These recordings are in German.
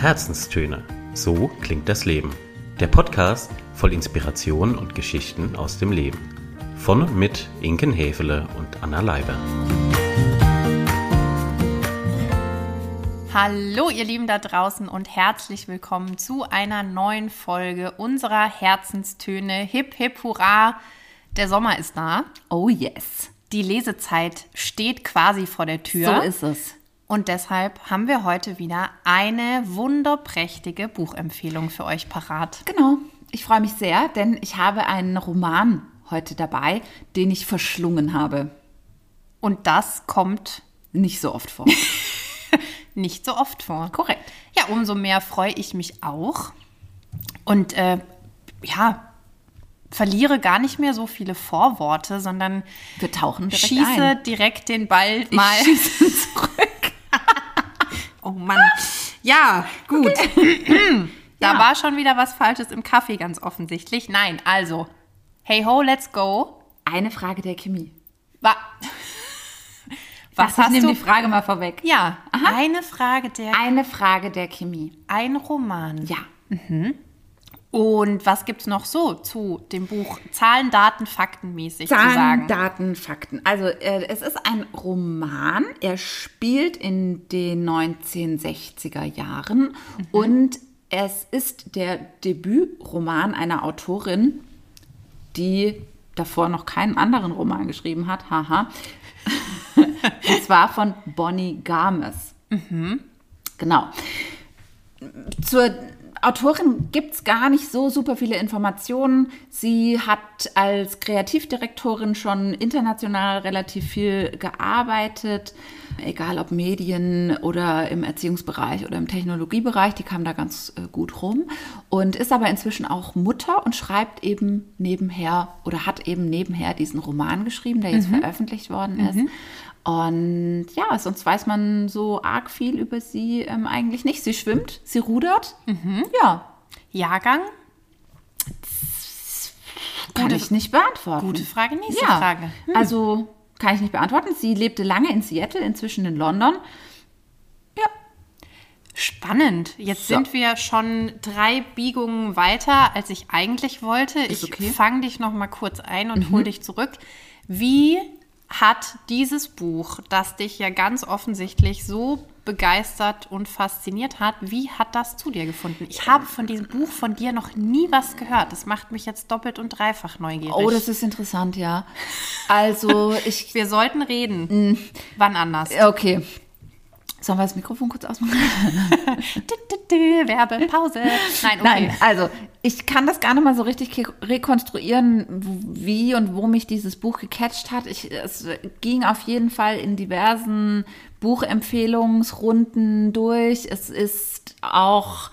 Herzenstöne. So klingt das Leben. Der Podcast voll Inspiration und Geschichten aus dem Leben. Von und mit Inken Hefele und Anna Leiber. Hallo ihr Lieben da draußen und herzlich willkommen zu einer neuen Folge unserer Herzenstöne. Hip, hip, hurra! Der Sommer ist da. Oh yes. Die Lesezeit steht quasi vor der Tür. So ist es. Und deshalb haben wir heute wieder eine wunderprächtige Buchempfehlung für euch parat. Genau. Ich freue mich sehr, denn ich habe einen Roman heute dabei, den ich verschlungen habe. Und das kommt Nicht so oft vor. nicht so oft vor. Korrekt. Ja, umso mehr freue ich mich auch. Und äh, ja, verliere gar nicht mehr so viele Vorworte, sondern Wir tauchen direkt schieße ein. direkt den Ball mal. zurück. Oh Mann. Ja, gut. Da Ja. war schon wieder was Falsches im Kaffee, ganz offensichtlich. Nein, also, hey ho, let's go. Eine Frage der Chemie. Wa was ich hast nehme du? die Frage mal vorweg. Ja, eine Frage der, Eine Frage der Chemie. ein Roman. Ja. Und was gibt's noch so zu dem Buch Zahlen, Daten, Fakten mäßig zu Zahlen, sagen? Daten, Fakten. Also äh, es ist ein Roman. Er spielt in den 1960er Jahren und es ist der Debütroman einer Autorin, die davor noch keinen anderen Roman geschrieben hat. Haha. und zwar von Bonnie Garmes. Genau. Zur Autorin gibt es gar nicht so super viele Informationen. Sie hat als Kreativdirektorin schon international relativ viel gearbeitet, egal ob Medien oder im Erziehungsbereich oder im Technologiebereich, die kam da ganz äh, gut rum und ist aber inzwischen auch Mutter und schreibt eben nebenher oder hat eben nebenher diesen Roman geschrieben, der jetzt veröffentlicht worden ist. Und ja, sonst weiß man so arg viel über sie ähm, eigentlich nicht. Sie schwimmt, sie rudert. Ja, Jahrgang? kann Gute- ich nicht beantworten. Gute Frage, nächste ja, Frage. also kann ich nicht beantworten. Sie lebte lange in Seattle, inzwischen in London. Spannend. Jetzt So. sind wir schon drei Biegungen weiter, als ich eigentlich wollte. Ist ich okay. Mhm. fange dich noch mal kurz ein und hol dich zurück. Wie hat dieses Buch, das dich ja ganz offensichtlich so begeistert und fasziniert hat, wie hat das zu dir gefunden? Ich habe von diesem Buch von dir noch nie was gehört. Das macht mich jetzt doppelt und dreifach neugierig. Oh, das ist interessant, ja. Also ich, wir sollten reden. Mhm. Wann anders? okay. Sollen wir das Mikrofon kurz ausmachen? Dü, Werbepause. Nein, okay. Nein, also ich kann das gar nicht mal so richtig rekonstruieren, wie und wo mich dieses Buch gecatcht hat. Ich, es ging auf jeden Fall in diversen Buchempfehlungsrunden durch. Es ist auch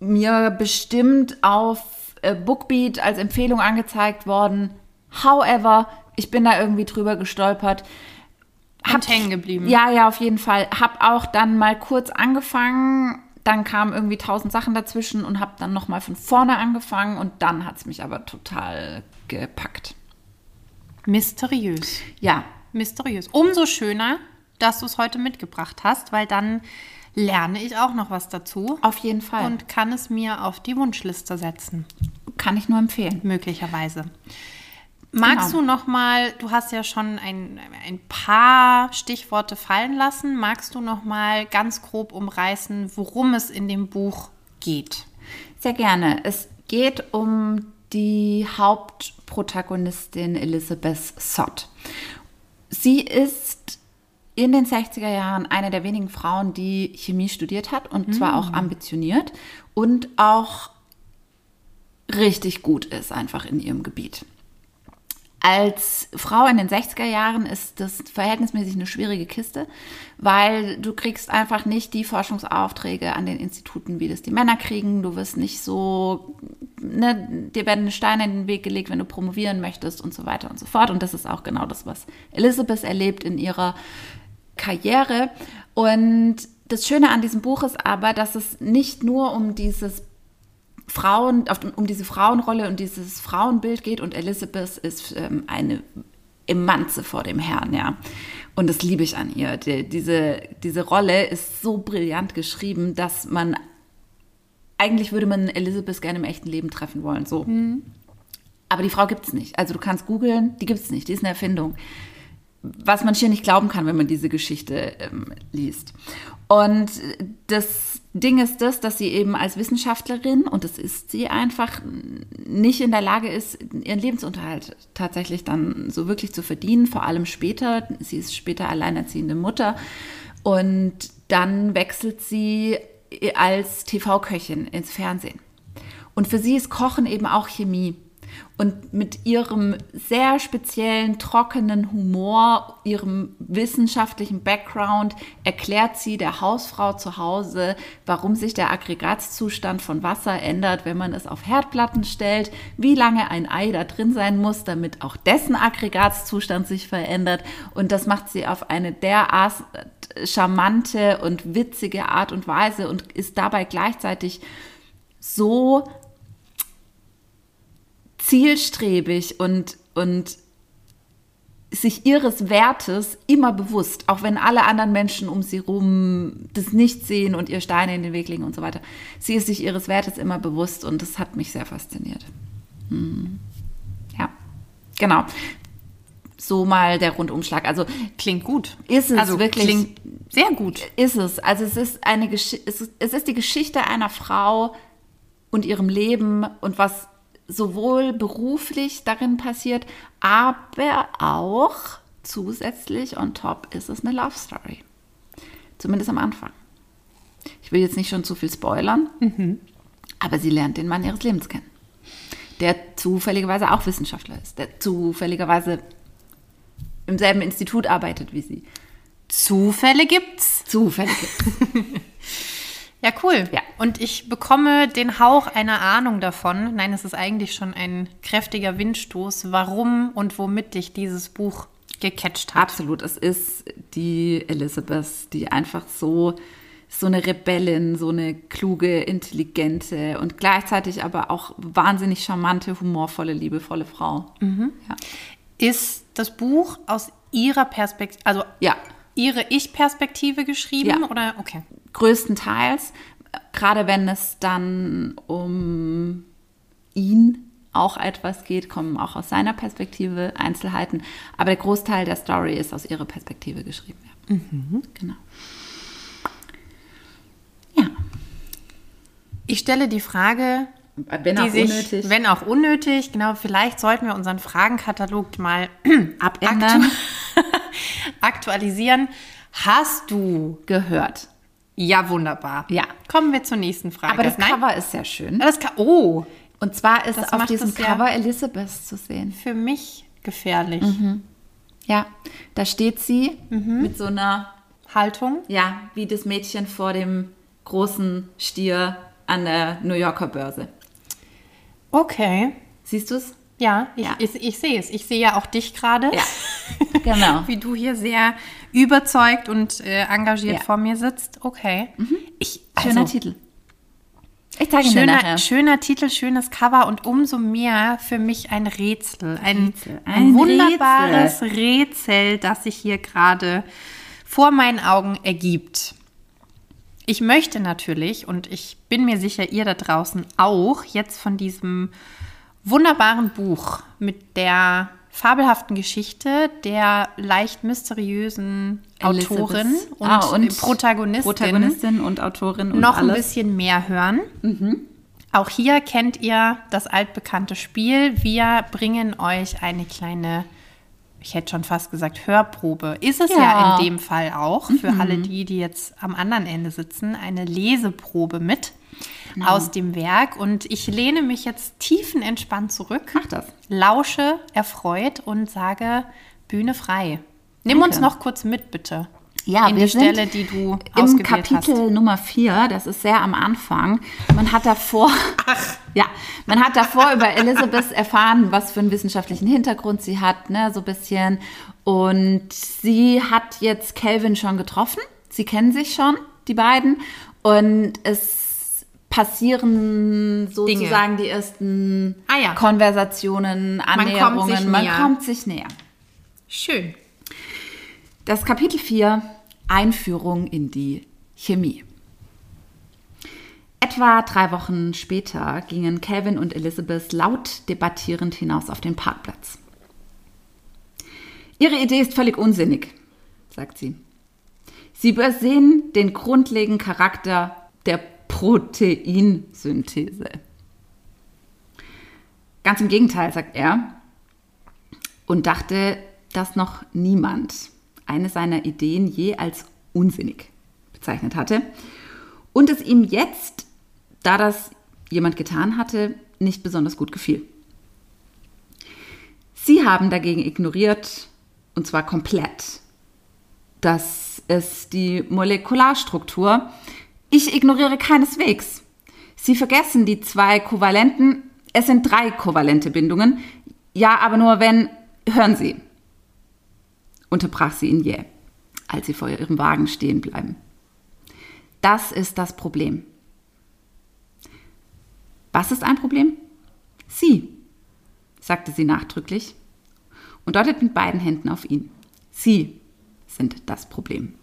mir bestimmt auf äh, Bookbeat als Empfehlung angezeigt worden. However, ich bin da irgendwie drüber gestolpert. Und hängen geblieben. Ja, ja, auf jeden Fall. Hab auch dann mal kurz angefangen, dann kamen irgendwie tausend Sachen dazwischen und hab dann noch mal von vorne angefangen und dann hat's mich aber total gepackt. Mysteriös. Ja, Mysteriös. Umso schöner, dass du es heute mitgebracht hast, weil dann lerne ich auch noch was dazu auf jeden Fall. Und kann es mir auf die Wunschliste setzen, kann ich nur empfehlen. möglicherweise. Magst Genau. du noch mal, du hast ja schon ein, ein paar Stichworte fallen lassen, magst du noch mal ganz grob umreißen, worum es in dem Buch geht? Sehr gerne. Es geht um die Hauptprotagonistin Elizabeth Sott. Sie ist in den 60er Jahren eine der wenigen Frauen, die Chemie studiert hat und zwar auch ambitioniert und auch richtig gut ist einfach in ihrem Gebiet. Als Frau in den 60er Jahren ist das verhältnismäßig eine schwierige Kiste, weil du kriegst einfach nicht die Forschungsaufträge an den Instituten, wie das die Männer kriegen. Du wirst nicht so, ne, dir werden Steine in den Weg gelegt, wenn du promovieren möchtest und so weiter und so fort. Und das ist auch genau das, was Elizabeth erlebt in ihrer Karriere. Und das Schöne an diesem Buch ist aber, dass es nicht nur um dieses Frauen, um diese Frauenrolle und dieses Frauenbild geht und Elizabeth ist ähm, eine Emanze vor dem Herrn, ja. Und das liebe ich an ihr. Die, diese, diese Rolle ist so brillant geschrieben, dass man eigentlich würde man Elizabeth gerne im echten Leben treffen wollen. So. Aber die Frau gibt es nicht. Also du kannst googeln, die gibt es nicht. Die ist eine Erfindung. Was man hier nicht glauben kann, wenn man diese Geschichte ähm, liest. Und das Ding ist das, dass sie eben als Wissenschaftlerin, und das ist sie einfach, nicht in der Lage ist, ihren Lebensunterhalt tatsächlich dann so wirklich zu verdienen, vor allem später. Sie ist später alleinerziehende Mutter. Und dann wechselt sie als TV-Köchin ins Fernsehen. Und für sie ist Kochen eben auch Chemie. Und mit ihrem sehr speziellen, trockenen Humor, ihrem wissenschaftlichen Background erklärt sie der Hausfrau zu Hause, warum sich der Aggregatzustand von Wasser ändert, wenn man es auf Herdplatten stellt, wie lange ein Ei da drin sein muss, damit auch dessen Aggregatzustand sich verändert. Und das macht sie auf eine derart charmante und witzige Art und Weise und ist dabei gleichzeitig so zielstrebig und, und sich ihres Wertes immer bewusst, auch wenn alle anderen Menschen um sie rum das nicht sehen und ihr Steine in den Weg legen und so weiter. Sie ist sich ihres Wertes immer bewusst und das hat mich sehr fasziniert. Hm. Ja, genau. So mal der Rundumschlag. Also Klingt gut. ist es also wirklich Klingt sehr gut. ist es. Also es ist eine Gesch es ist, es ist die Geschichte einer Frau und ihrem Leben und was sowohl beruflich darin passiert, aber auch zusätzlich on top ist es eine Love Story. Zumindest am Anfang. Ich will jetzt nicht schon zu viel spoilern, aber sie lernt den Mann ihres Lebens kennen. Der zufälligerweise auch Wissenschaftler ist, der zufälligerweise im selben Institut arbeitet wie sie. Zufälle gibt's. Zufällig. Ja, cool. Ja. Und ich bekomme den Hauch einer Ahnung davon. Nein, es ist eigentlich schon ein kräftiger Windstoß, warum und womit dich dieses Buch gecatcht hat. Absolut. Es ist die Elizabeth, die einfach so, so eine Rebellin, so eine kluge, intelligente und gleichzeitig aber auch wahnsinnig charmante, humorvolle, liebevolle Frau. Ja. Ist das Buch aus ihrer Perspektive, also ja, ihre Ich-Perspektive geschrieben? Ja. Oder okay. Größtenteils, gerade wenn es dann um ihn auch etwas geht, kommen auch aus seiner Perspektive Einzelheiten. Aber der Großteil der Story ist aus ihrer Perspektive geschrieben. Ja. Genau. Ja. Ich stelle die Frage, Wenn auch sich, unnötig. wenn auch unnötig, genau, vielleicht sollten wir unseren Fragenkatalog mal Abändern. aktu aktualisieren. Hast du gehört. Ja, wunderbar. Ja. Kommen wir zur nächsten Frage. Aber das Nein? Cover ist sehr schön. Das Ka oh, Und zwar ist Das auf diesem es ja- Cover Elizabeth zu sehen. für mich gefährlich. Ja, da steht sie mit so einer, Haltung. ja, wie das Mädchen vor dem großen Stier an der New Yorker Börse. Okay. Siehst du es? Ja, ich, Ja. Ich, ich sehe es. Ich sehe ja auch dich gerade. Ja, genau. Wie du hier sehr überzeugt und äh, engagiert Ja. Mhm. vor mir sitzt. Okay. Ich, Schöner also, Titel. Ich zeige Schöner, nachher. schöner Titel, schönes Cover und umso mehr für mich ein Rätsel. Ein, Rätsel. ein, Ein wunderbares Rätsel. das sich hier gerade vor meinen Augen ergibt. Ich möchte natürlich, und ich bin mir sicher, ihr da draußen auch, jetzt von diesem wunderbaren Buch mit der fabelhaften Geschichte der leicht mysteriösen Elizabeth. Autorin und, Ah, und Protagonistin Protagonistin und Autorin und noch ein alles. bisschen mehr hören. Auch hier kennt ihr das altbekannte Spiel. Wir bringen euch eine kleine, ich hätte schon fast gesagt, Hörprobe. Ist es ja, Ja. in dem Fall auch für alle die, die jetzt am anderen Ende sitzen, eine Leseprobe mit aus dem Werk. Und ich lehne mich jetzt tiefenentspannt zurück, Mach das. lausche erfreut und sage Bühne frei. Nimm Danke. uns noch kurz mit, bitte. Ja, in wir die sind Stelle, die du Im Kapitel hast. Nummer 4, das ist sehr am Anfang. Man hat davor, ja, man hat davor über Elizabeth erfahren, was für einen wissenschaftlichen Hintergrund sie hat, ne, so ein bisschen. Und sie hat jetzt Calvin schon getroffen. Sie kennen sich schon, die beiden. Und es passieren sozusagen die ersten Ah ja. Konversationen, kommt Annäherungen. sich man kommt sich näher. Schön. Das Kapitel 4 Einführung in die Chemie. Etwa drei Wochen später gingen Calvin und Elizabeth laut debattierend hinaus auf den Parkplatz. Ihre Idee ist völlig unsinnig, sagt sie. Sie übersehen den grundlegenden Charakter der Proteinsynthese. Ganz im Gegenteil, sagt er, und dachte, dass noch niemand eine seiner Ideen je als unsinnig bezeichnet hatte und es ihm jetzt, da das jemand getan hatte, nicht besonders gut gefiel. Sie haben dagegen ignoriert, und zwar komplett, dass es die Molekularstruktur, ich ignoriere keineswegs. Sie vergessen die zwei Kovalenten, es sind drei kovalente Bindungen, ja, aber nur wenn, hören Sie, unterbrach sie ihn jäh, als sie vor ihrem Wagen stehen bleiben. Das ist das Problem. Was ist ein Problem? Sie, sagte sie nachdrücklich und deutet mit beiden Händen auf ihn. Sie sind das Problem.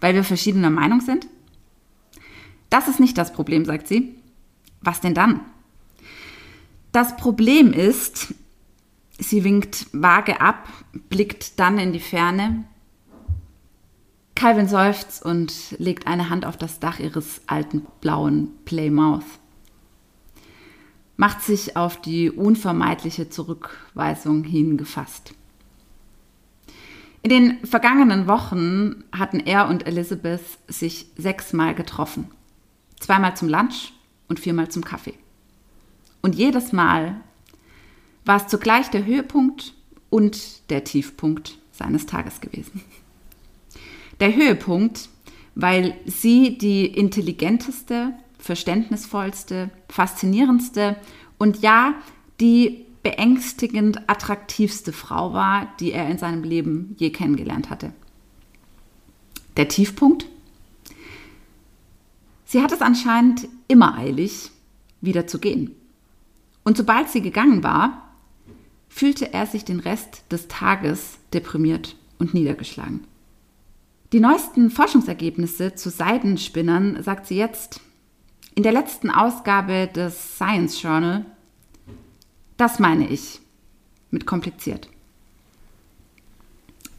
Weil wir verschiedener Meinung sind? Das ist nicht das Problem, sagt sie. Was denn dann? Das Problem ist, Sie winkt vage ab, blickt dann in die Ferne. Calvin seufzt und legt eine Hand auf das Dach ihres alten blauen Playmouth. Macht sich auf die unvermeidliche Zurückweisung hingefasst. In den vergangenen Wochen hatten er und Elizabeth sich sechsmal getroffen. Zweimal zum Lunch und viermal zum Kaffee. Und jedes Mal war es zugleich der Höhepunkt und der Tiefpunkt seines Tages gewesen. Der Höhepunkt, weil sie die intelligenteste, verständnisvollste, faszinierendste und ja, die beängstigend attraktivste Frau war, die er in seinem Leben je kennengelernt hatte. Der Tiefpunkt? Sie hat es anscheinend immer eilig, wieder zu gehen. Und sobald sie gegangen war, fühlte er sich den Rest des Tages deprimiert und niedergeschlagen. Die neuesten Forschungsergebnisse zu Seidenspinnern sagt sie jetzt in der letzten Ausgabe des Science Journal. Das meine ich mit kompliziert.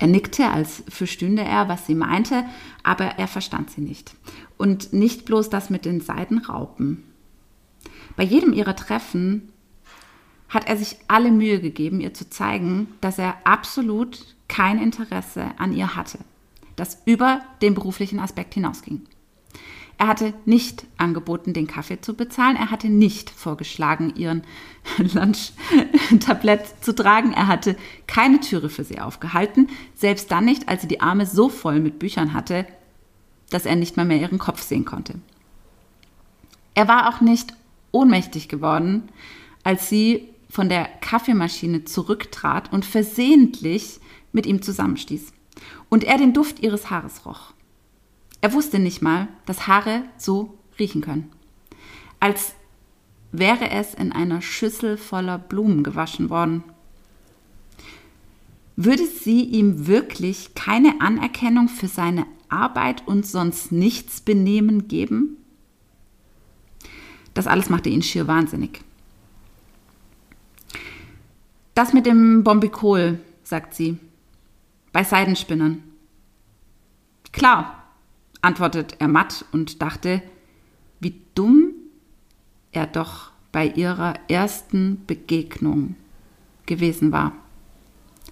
Er nickte, als verstünde er, was sie meinte, aber er verstand sie nicht. Und nicht bloß das mit den Seidenraupen. Bei jedem ihrer Treffen hat er sich alle Mühe gegeben, ihr zu zeigen, dass er absolut kein Interesse an ihr hatte, das über den beruflichen Aspekt hinausging. Er hatte nicht angeboten, den Kaffee zu bezahlen. Er hatte nicht vorgeschlagen, ihren Lunch-Tablett zu tragen. Er hatte keine Türe für sie aufgehalten. Selbst dann nicht, als sie die Arme so voll mit Büchern hatte, dass er nicht mal mehr ihren Kopf sehen konnte. Er war auch nicht ohnmächtig geworden, als sie von der Kaffeemaschine zurücktrat und versehentlich mit ihm zusammenstieß. Und er den Duft ihres Haares roch. Er wusste nicht mal, dass Haare so riechen können. Als wäre es in einer Schüssel voller Blumen gewaschen worden. Würde sie ihm wirklich keine Anerkennung für seine Arbeit und sonst nichts Benehmen geben? Das alles machte ihn schier wahnsinnig. Das mit dem Bombikol, sagt sie. Bei Seidenspinnern. Klar, antwortet er matt und dachte, wie dumm er doch bei ihrer ersten Begegnung gewesen war.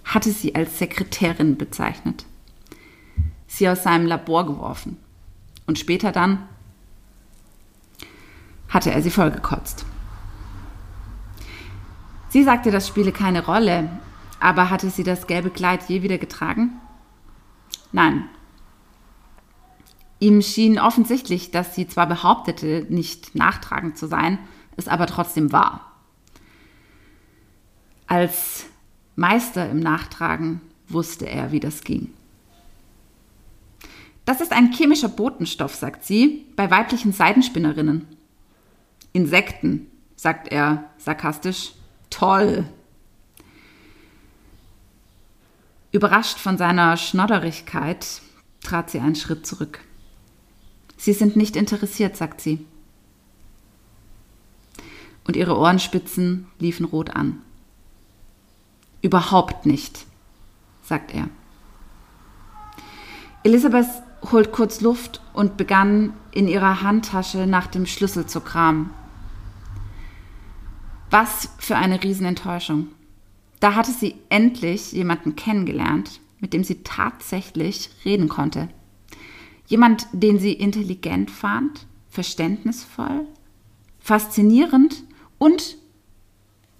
Hatte sie als Sekretärin bezeichnet, sie aus seinem Labor geworfen und später dann hatte er sie vollgekotzt. Sie sagte, das spiele keine Rolle, aber hatte sie das gelbe Kleid je wieder getragen? Nein. Ihm schien offensichtlich, dass sie zwar behauptete, nicht nachtragend zu sein, es aber trotzdem war. Als Meister im Nachtragen wusste er, wie das ging. Das ist ein chemischer Botenstoff, sagt sie, bei weiblichen Seidenspinnerinnen. Insekten, sagt er sarkastisch, Toll. Überrascht von seiner Schnodderigkeit trat sie einen Schritt zurück. Sie sind nicht interessiert, sagt sie. Und ihre Ohrenspitzen liefen rot an. Überhaupt nicht, sagt er. Elisabeth holt kurz Luft und begann in ihrer Handtasche nach dem Schlüssel zu kramen. Was für eine Riesenenttäuschung. Da hatte sie endlich jemanden kennengelernt, mit dem sie tatsächlich reden konnte. Jemand, den sie intelligent fand, verständnisvoll, faszinierend und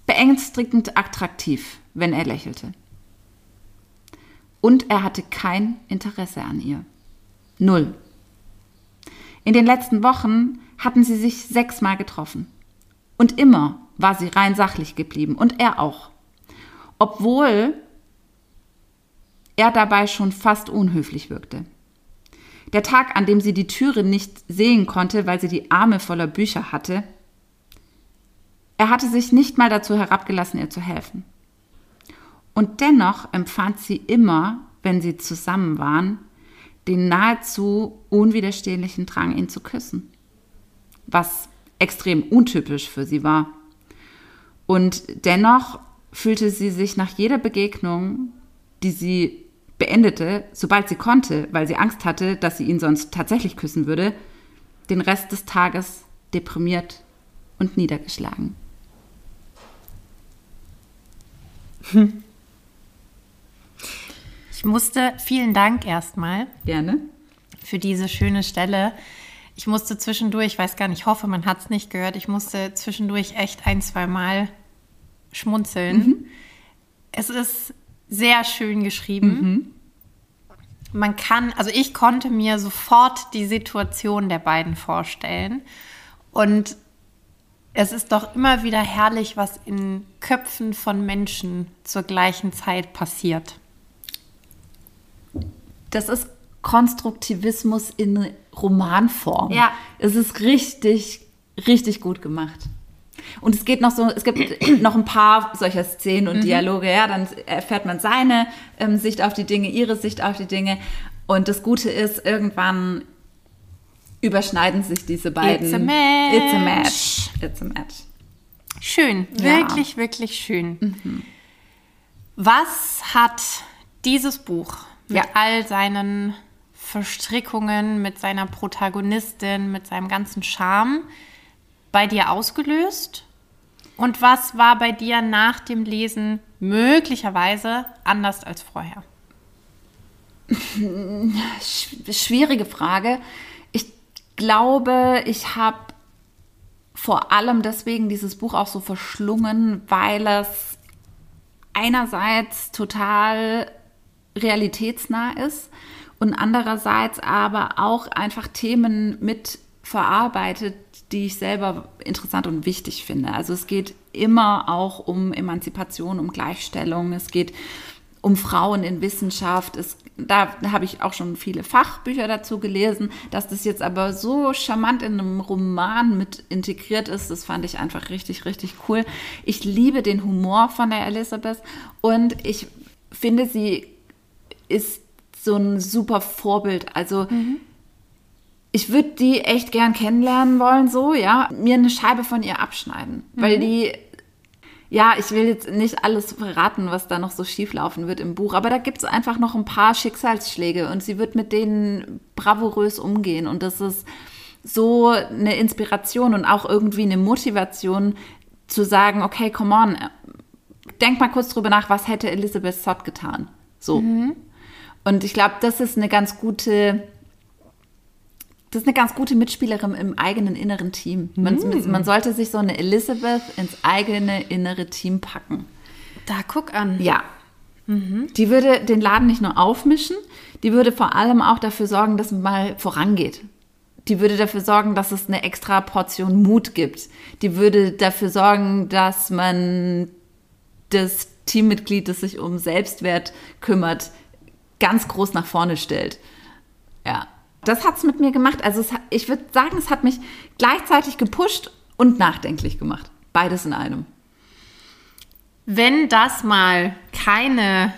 beängstigend attraktiv, wenn er lächelte. Und er hatte kein Interesse an ihr. Null. In den letzten Wochen hatten sie sich sechsmal getroffen. Und immer war sie rein sachlich geblieben und er auch. Obwohl er dabei schon fast unhöflich wirkte. Der Tag, an dem sie die Türe nicht sehen konnte, weil sie die Arme voller Bücher hatte, er hatte sich nicht mal dazu herabgelassen, ihr zu helfen. Und dennoch empfand sie immer, wenn sie zusammen waren, den nahezu unwiderstehlichen Drang, ihn zu küssen. Was extrem untypisch für sie war. Und dennoch fühlte sie sich nach jeder Begegnung, die sie beendete, sobald sie konnte, weil sie Angst hatte, dass sie ihn sonst tatsächlich küssen würde, den Rest des Tages deprimiert und niedergeschlagen. Hm. Ich musste, vielen Dank erstmal. Gerne. Für diese schöne Stelle. Ich musste zwischendurch, ich weiß gar nicht, ich hoffe, man hat es nicht gehört, ich musste zwischendurch echt ein, zwei Mal schmunzeln. Mhm. Es ist sehr schön geschrieben. Mhm. Man kann, also ich konnte mir sofort die Situation der beiden vorstellen. Und es ist doch immer wieder herrlich, was in Köpfen von Menschen zur gleichen Zeit passiert. Das ist Konstruktivismus in Romanform. Ja. Es ist richtig, richtig gut gemacht. Und es geht noch so, es gibt noch ein paar solcher Szenen und mhm. Dialoge, ja, dann erfährt man seine ähm, Sicht auf die Dinge, ihre Sicht auf die Dinge. Und das Gute ist, irgendwann überschneiden sich diese beiden. It's a match. It's a match. It's a match. Schön, ja. wirklich, wirklich schön. Mhm. Was hat dieses Buch mit ja. all seinen Verstrickungen, mit seiner Protagonistin, mit seinem ganzen Charme bei dir ausgelöst? Und was war bei dir nach dem Lesen möglicherweise anders als vorher? Schwierige Frage. Ich glaube, ich habe vor allem deswegen dieses Buch auch so verschlungen, weil es einerseits total realitätsnah ist und andererseits aber auch einfach Themen mit verarbeitet, die ich selber interessant und wichtig finde. Also es geht immer auch um Emanzipation, um Gleichstellung, es geht um Frauen in Wissenschaft. Es, da habe ich auch schon viele Fachbücher dazu gelesen. Dass das jetzt aber so charmant in einem Roman mit integriert ist, das fand ich einfach richtig, richtig cool. Ich liebe den Humor von der Elisabeth und ich finde, sie ist so ein super Vorbild. Also mhm. Ich würde die echt gern kennenlernen wollen, so, ja. Mir eine Scheibe von ihr abschneiden. Mhm. Weil die, ja, ich will jetzt nicht alles verraten, was da noch so schief laufen wird im Buch, aber da gibt es einfach noch ein paar Schicksalsschläge und sie wird mit denen bravourös umgehen. Und das ist so eine Inspiration und auch irgendwie eine Motivation zu sagen, okay, come on, denk mal kurz drüber nach, was hätte Elizabeth Sott getan. So. Mhm. Und ich glaube, das ist eine ganz gute, das ist eine ganz gute Mitspielerin im eigenen inneren Team. Man, mm. man sollte sich so eine Elizabeth ins eigene innere Team packen. Da guck an. Ja. Mhm. Die würde den Laden nicht nur aufmischen, die würde vor allem auch dafür sorgen, dass man mal vorangeht. Die würde dafür sorgen, dass es eine extra Portion Mut gibt. Die würde dafür sorgen, dass man das Teammitglied, das sich um Selbstwert kümmert, ganz groß nach vorne stellt. Ja, das hat es mit mir gemacht. Also es, ich würde sagen, es hat mich gleichzeitig gepusht und nachdenklich gemacht. Beides in einem. Wenn das mal keine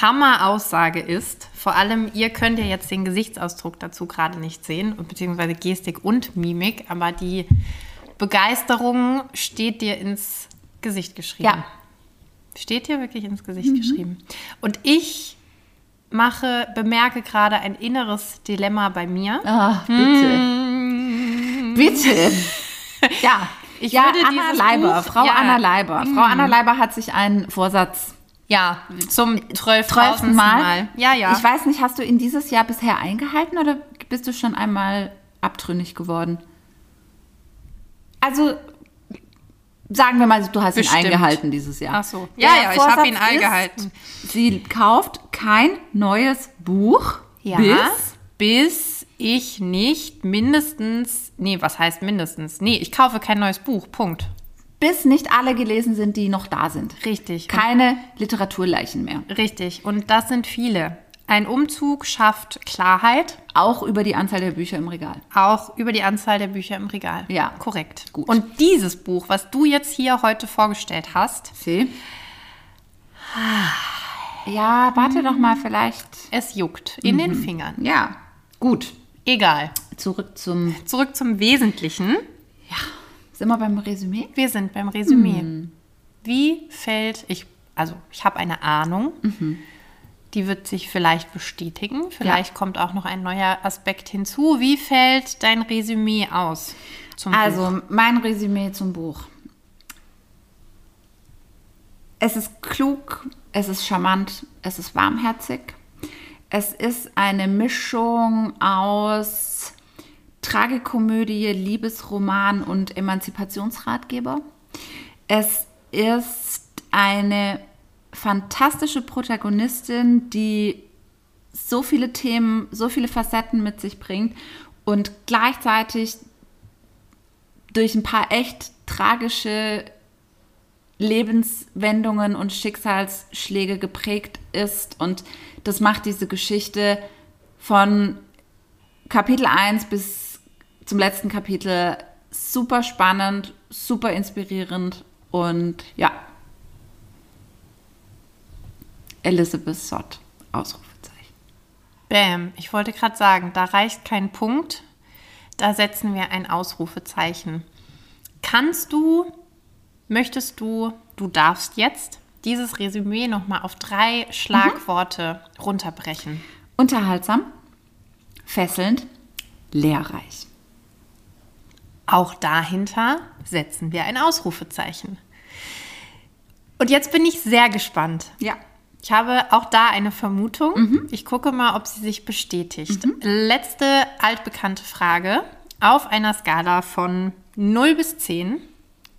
Hammer-Aussage ist, vor allem ihr könnt ja jetzt den Gesichtsausdruck dazu gerade nicht sehen, beziehungsweise Gestik und Mimik, aber die Begeisterung steht dir ins Gesicht geschrieben. Ja. Steht dir wirklich ins Gesicht geschrieben. Und ich mache, bemerke gerade ein inneres Dilemma bei mir. Ah, bitte. Bitte. Ja. Ich ja, würde Anna Leiber, Buch- Frau ja. Anna Leiber. Frau Anna Leiber hat sich einen Vorsatz Ja, zum 12. 12. Mal. Mal. Ja, ja. Ich weiß nicht, hast du ihn dieses Jahr bisher eingehalten oder bist du schon einmal abtrünnig geworden? Also sagen wir mal, du hast Bestimmt. ihn eingehalten dieses Jahr. Ach so. Ja, Der ja, ich hab Vorsatz ihn eingehalten. Ist, sie kauft kein neues Buch Ja, bis bis ich nicht mindestens, nee, was heißt mindestens? Nee, ich kaufe kein neues Buch, Punkt. bis nicht alle gelesen sind, die noch da sind. Richtig. Keine Literaturleichen mehr. Richtig, und das sind viele. Ein Umzug schafft Klarheit, Auch über die Anzahl der Bücher im Regal. auch über die Anzahl der Bücher im Regal. Ja. Korrekt. Gut. Und dieses Buch, was du jetzt hier heute vorgestellt hast, Sie? Ja, warte doch mal, vielleicht. es juckt in den Fingern. Ja, gut. Egal. Zurück zum. Zurück zum Wesentlichen. Sind wir beim Resümee? Wir sind beim Resümee. Wie fällt, ich, also ich habe eine Ahnung, die wird sich vielleicht bestätigen. Vielleicht kommt auch noch ein neuer Aspekt hinzu. Wie fällt dein Resümee aus zum Buch? Also, mein Resümee zum Buch. Es ist klug, es ist charmant, es ist warmherzig. Es ist eine Mischung aus Tragikomödie, Liebesroman und Emanzipationsratgeber. Es ist eine fantastische Protagonistin, die so viele Themen, so viele Facetten mit sich bringt und gleichzeitig durch ein paar echt tragische Lebenswendungen und Schicksalsschläge geprägt ist. Und das macht diese Geschichte von Kapitel 1 bis zum letzten Kapitel super spannend, super inspirierend und ja. Elizabeth Sott, Ausrufezeichen. Bam, ich wollte gerade sagen, da reicht kein Punkt. Da setzen wir ein Ausrufezeichen. Kannst du, möchtest du, du darfst jetzt dieses Resümee nochmal auf drei Schlagworte runterbrechen? Unterhaltsam, fesselnd, lehrreich. Auch dahinter setzen wir ein Ausrufezeichen. Und jetzt bin ich sehr gespannt. Ja. Ich habe auch da eine Vermutung. Ich gucke mal, ob sie sich bestätigt. Letzte altbekannte Frage. Auf einer Skala von 0 bis 10,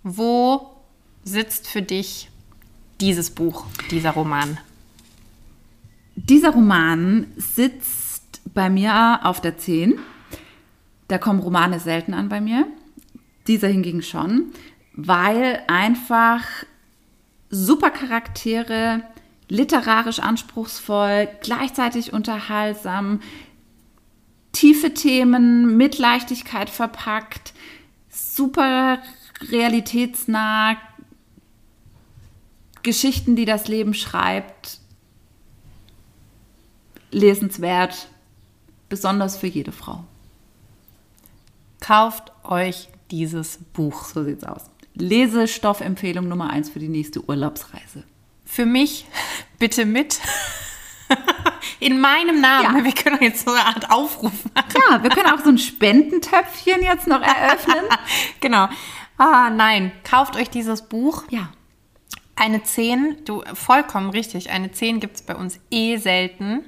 wo sitzt für dich dieses Buch, dieser Roman? Dieser Roman sitzt bei mir auf der 10. Da kommen Romane selten an bei mir. Dieser hingegen schon, weil einfach super Charaktere, literarisch anspruchsvoll, gleichzeitig unterhaltsam, tiefe Themen mit Leichtigkeit verpackt, super realitätsnah, Geschichten, die das Leben schreibt, lesenswert, besonders für jede Frau. Kauft euch dieses Buch. So sieht's aus. Lesestoffempfehlung Nummer eins für die nächste Urlaubsreise. Für mich bitte mit. In meinem Namen. Ja. Wir können jetzt so eine Art Aufruf machen. Ja, wir können auch so ein Spendentöpfchen jetzt noch eröffnen. genau. Ah, nein. Kauft euch dieses Buch. Ja. Eine 10, du vollkommen richtig, eine 10 gibt es bei uns eh selten.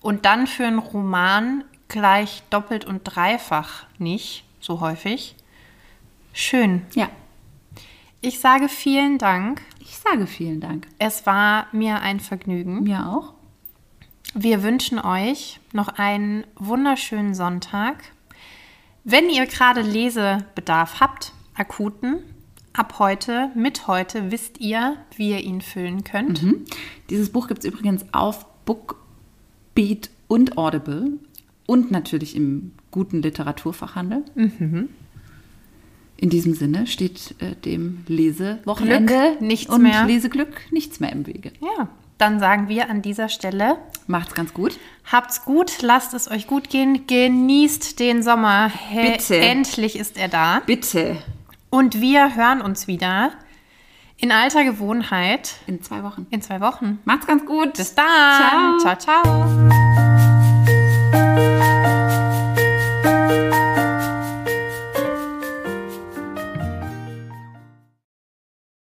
Und dann für einen Roman gleich doppelt und dreifach nicht so häufig. Schön. Ja. Ich sage vielen Dank. Ich sage vielen Dank. Es war mir ein Vergnügen. Mir auch. Wir wünschen euch noch einen wunderschönen Sonntag. Wenn ihr gerade Lesebedarf habt, akuten, ab heute, mit heute, wisst ihr, wie ihr ihn füllen könnt. Dieses Buch gibt es übrigens auf Bookbeat und Audible und natürlich im guten Literaturfachhandel. In diesem Sinne steht äh, dem Lesewochenende nichts und mehr. Leseglück nichts mehr im Wege. Ja, dann sagen wir an dieser Stelle, Macht's ganz gut. habt's gut, lasst es euch gut gehen, genießt den Sommer. Hey, Bitte. Endlich ist er da. Bitte. Und wir hören uns wieder in alter Gewohnheit In zwei Wochen. in zwei Wochen. Macht's ganz gut. Bis dann. Ciao. ciao. ciao.